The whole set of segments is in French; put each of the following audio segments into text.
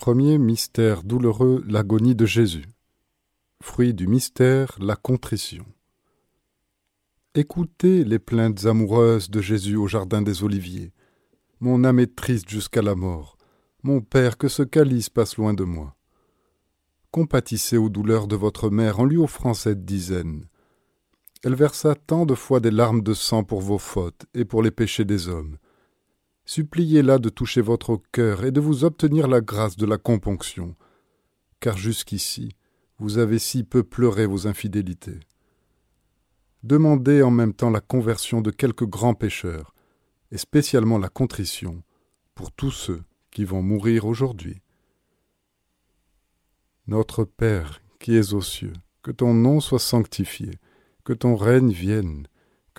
Premier mystère douloureux, l'agonie de Jésus. Fruit du mystère, la contrition. Écoutez les plaintes amoureuses de Jésus au jardin des Oliviers. Mon âme est triste jusqu'à la mort. Mon Père, que ce calice passe loin de moi. Compatissez aux douleurs de votre mère en lui offrant cette dizaine. Elle versa tant de fois des larmes de sang pour vos fautes et pour les péchés des hommes suppliez-la de toucher votre cœur et de vous obtenir la grâce de la componction, car jusqu'ici vous avez si peu pleuré vos infidélités. Demandez en même temps la conversion de quelques grands pécheurs, et spécialement la contrition, pour tous ceux qui vont mourir aujourd'hui. Notre Père qui es aux cieux, que ton nom soit sanctifié, que ton règne vienne,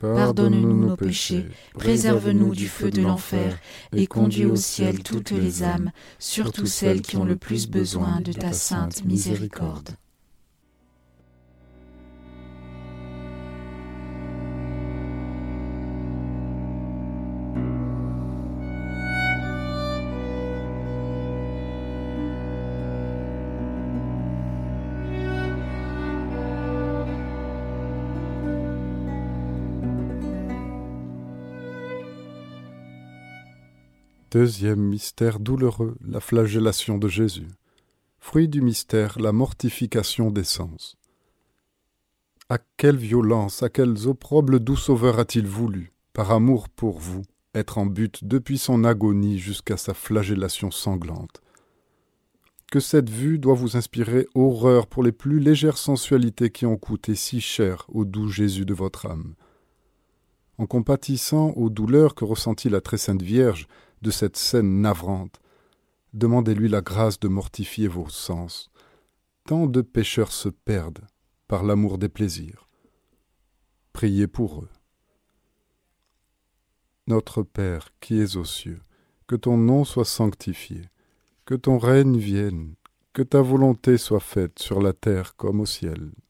pardonne-nous nos péchés, préserve-nous du feu de l'enfer, et conduis au ciel toutes les âmes, surtout celles qui ont le plus besoin de ta sainte miséricorde. Deuxième mystère douloureux, la flagellation de Jésus. Fruit du mystère, la mortification des sens. À quelle violence, à quels opprobles doux sauveur a-t-il voulu, par amour pour vous, être en but depuis son agonie jusqu'à sa flagellation sanglante? Que cette vue doit vous inspirer horreur pour les plus légères sensualités qui ont coûté si cher au doux Jésus de votre âme. En compatissant aux douleurs que ressentit la très sainte Vierge, de cette scène navrante. Demandez-lui la grâce de mortifier vos sens. Tant de pécheurs se perdent par l'amour des plaisirs. Priez pour eux. Notre Père qui es aux cieux, que ton nom soit sanctifié, que ton règne vienne, que ta volonté soit faite sur la terre comme au ciel.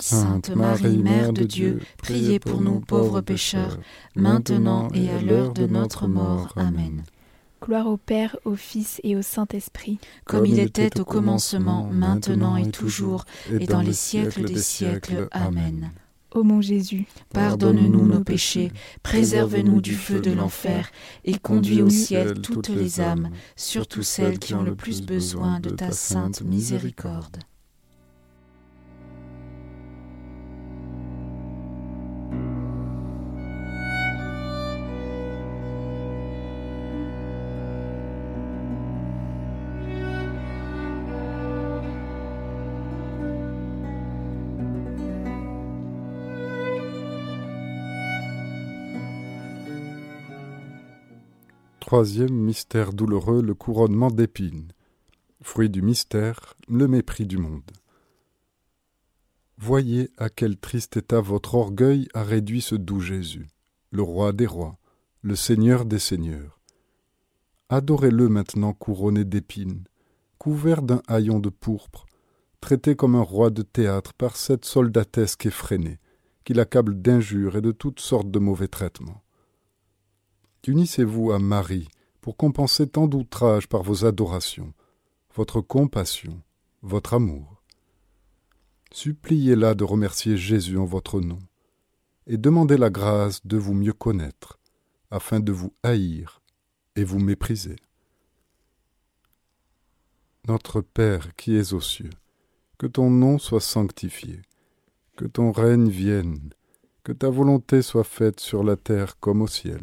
Sainte Marie, Mère de Dieu, priez pour nous pauvres pécheurs, maintenant et à l'heure de notre mort. Amen. Gloire au Père, au Fils et au Saint-Esprit. Comme il était au commencement, maintenant et toujours, et dans les siècles des siècles. Amen. Ô mon Jésus, pardonne-nous nos péchés, préserve-nous du feu de l'enfer, et conduis au ciel toutes les âmes, surtout celles qui ont le plus besoin de ta sainte miséricorde. Troisième mystère douloureux, le couronnement d'épines. Fruit du mystère, le mépris du monde. Voyez à quel triste état votre orgueil a réduit ce doux Jésus, le roi des rois, le seigneur des seigneurs. Adorez-le maintenant couronné d'épines, couvert d'un haillon de pourpre, traité comme un roi de théâtre par cette soldatesque effrénée, qui l'accable d'injures et de toutes sortes de mauvais traitements. Unissez-vous à Marie pour compenser tant d'outrages par vos adorations, votre compassion, votre amour. Suppliez-la de remercier Jésus en votre nom, et demandez la grâce de vous mieux connaître, afin de vous haïr et vous mépriser. Notre Père qui es aux cieux, que ton nom soit sanctifié, que ton règne vienne, que ta volonté soit faite sur la terre comme au ciel.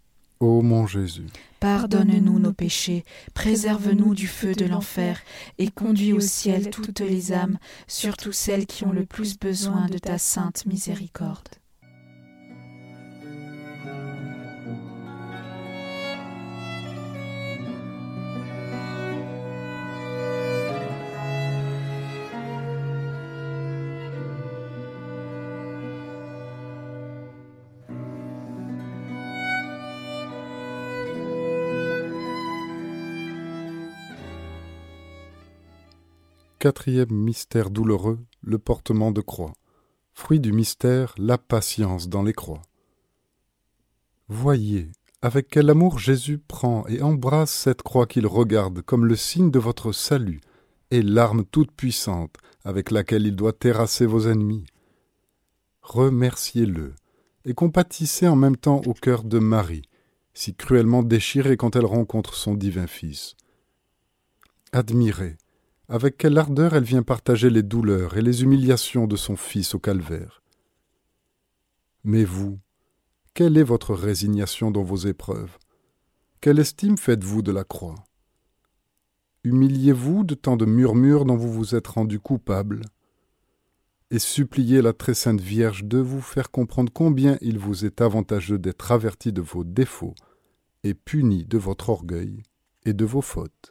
Ô mon Jésus, Pardonne-nous nos péchés, préserve-nous du feu de l'enfer, et conduis au ciel toutes les âmes, surtout celles qui ont le plus besoin de ta sainte miséricorde. Quatrième mystère douloureux, le portement de croix. Fruit du mystère, la patience dans les croix. Voyez avec quel amour Jésus prend et embrasse cette croix qu'il regarde comme le signe de votre salut et l'arme toute puissante avec laquelle il doit terrasser vos ennemis. Remerciez-le et compatissez en même temps au cœur de Marie, si cruellement déchirée quand elle rencontre son divin Fils. Admirez avec quelle ardeur elle vient partager les douleurs et les humiliations de son Fils au calvaire. Mais vous, quelle est votre résignation dans vos épreuves? Quelle estime faites-vous de la croix? Humiliez-vous de tant de murmures dont vous vous êtes rendu coupable? Et suppliez la très sainte Vierge de vous faire comprendre combien il vous est avantageux d'être averti de vos défauts et puni de votre orgueil et de vos fautes.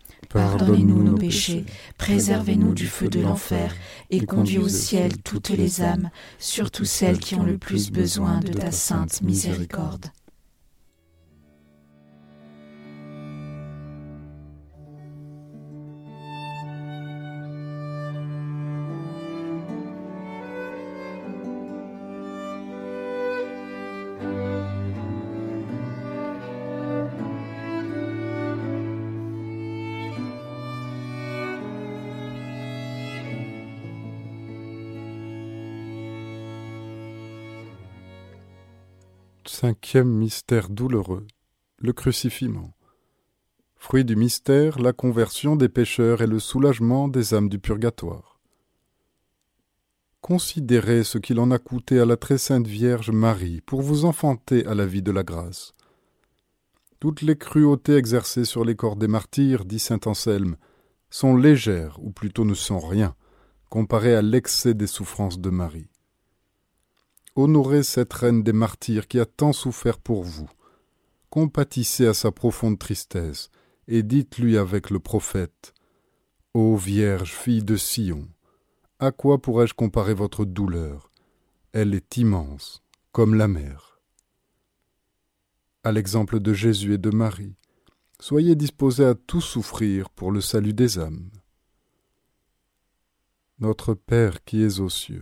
Pardonnez-nous nos péchés, préservez-nous du feu de l'enfer, et conduis au ciel toutes les âmes, surtout celles qui ont le plus besoin de ta sainte miséricorde. Cinquième mystère douloureux, le crucifiement. Fruit du mystère, la conversion des pécheurs et le soulagement des âmes du purgatoire. Considérez ce qu'il en a coûté à la très sainte Vierge Marie pour vous enfanter à la vie de la grâce. Toutes les cruautés exercées sur les corps des martyrs, dit saint Anselme, sont légères, ou plutôt ne sont rien, comparées à l'excès des souffrances de Marie. Honorez cette reine des martyrs qui a tant souffert pour vous. Compatissez à sa profonde tristesse, et dites-lui avec le prophète Ô Vierge, fille de Sion, à quoi pourrais-je comparer votre douleur? Elle est immense, comme la mer. À l'exemple de Jésus et de Marie, soyez disposés à tout souffrir pour le salut des âmes. Notre Père qui es aux cieux,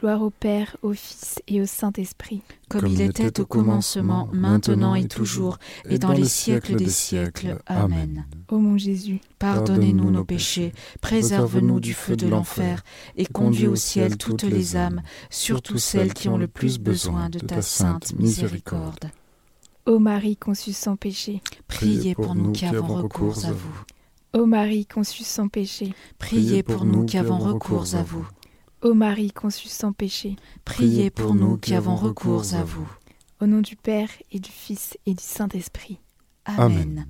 Gloire au Père, au Fils et au Saint-Esprit. Comme il était au commencement, maintenant et toujours, et dans les siècles des siècles. Amen. Ô mon Jésus, pardonnez-nous nos péchés, préserve-nous du feu de l'enfer, et conduis au ciel toutes les âmes, surtout celles qui ont le plus besoin de ta sainte miséricorde. Ô Marie conçue sans péché, priez pour nous qui avons recours à vous. Ô Marie conçue sans péché, priez pour nous qui avons recours à vous. Ô Marie conçue sans péché, priez pour nous qui avons recours à vous. Au nom du Père et du Fils et du Saint-Esprit. Amen.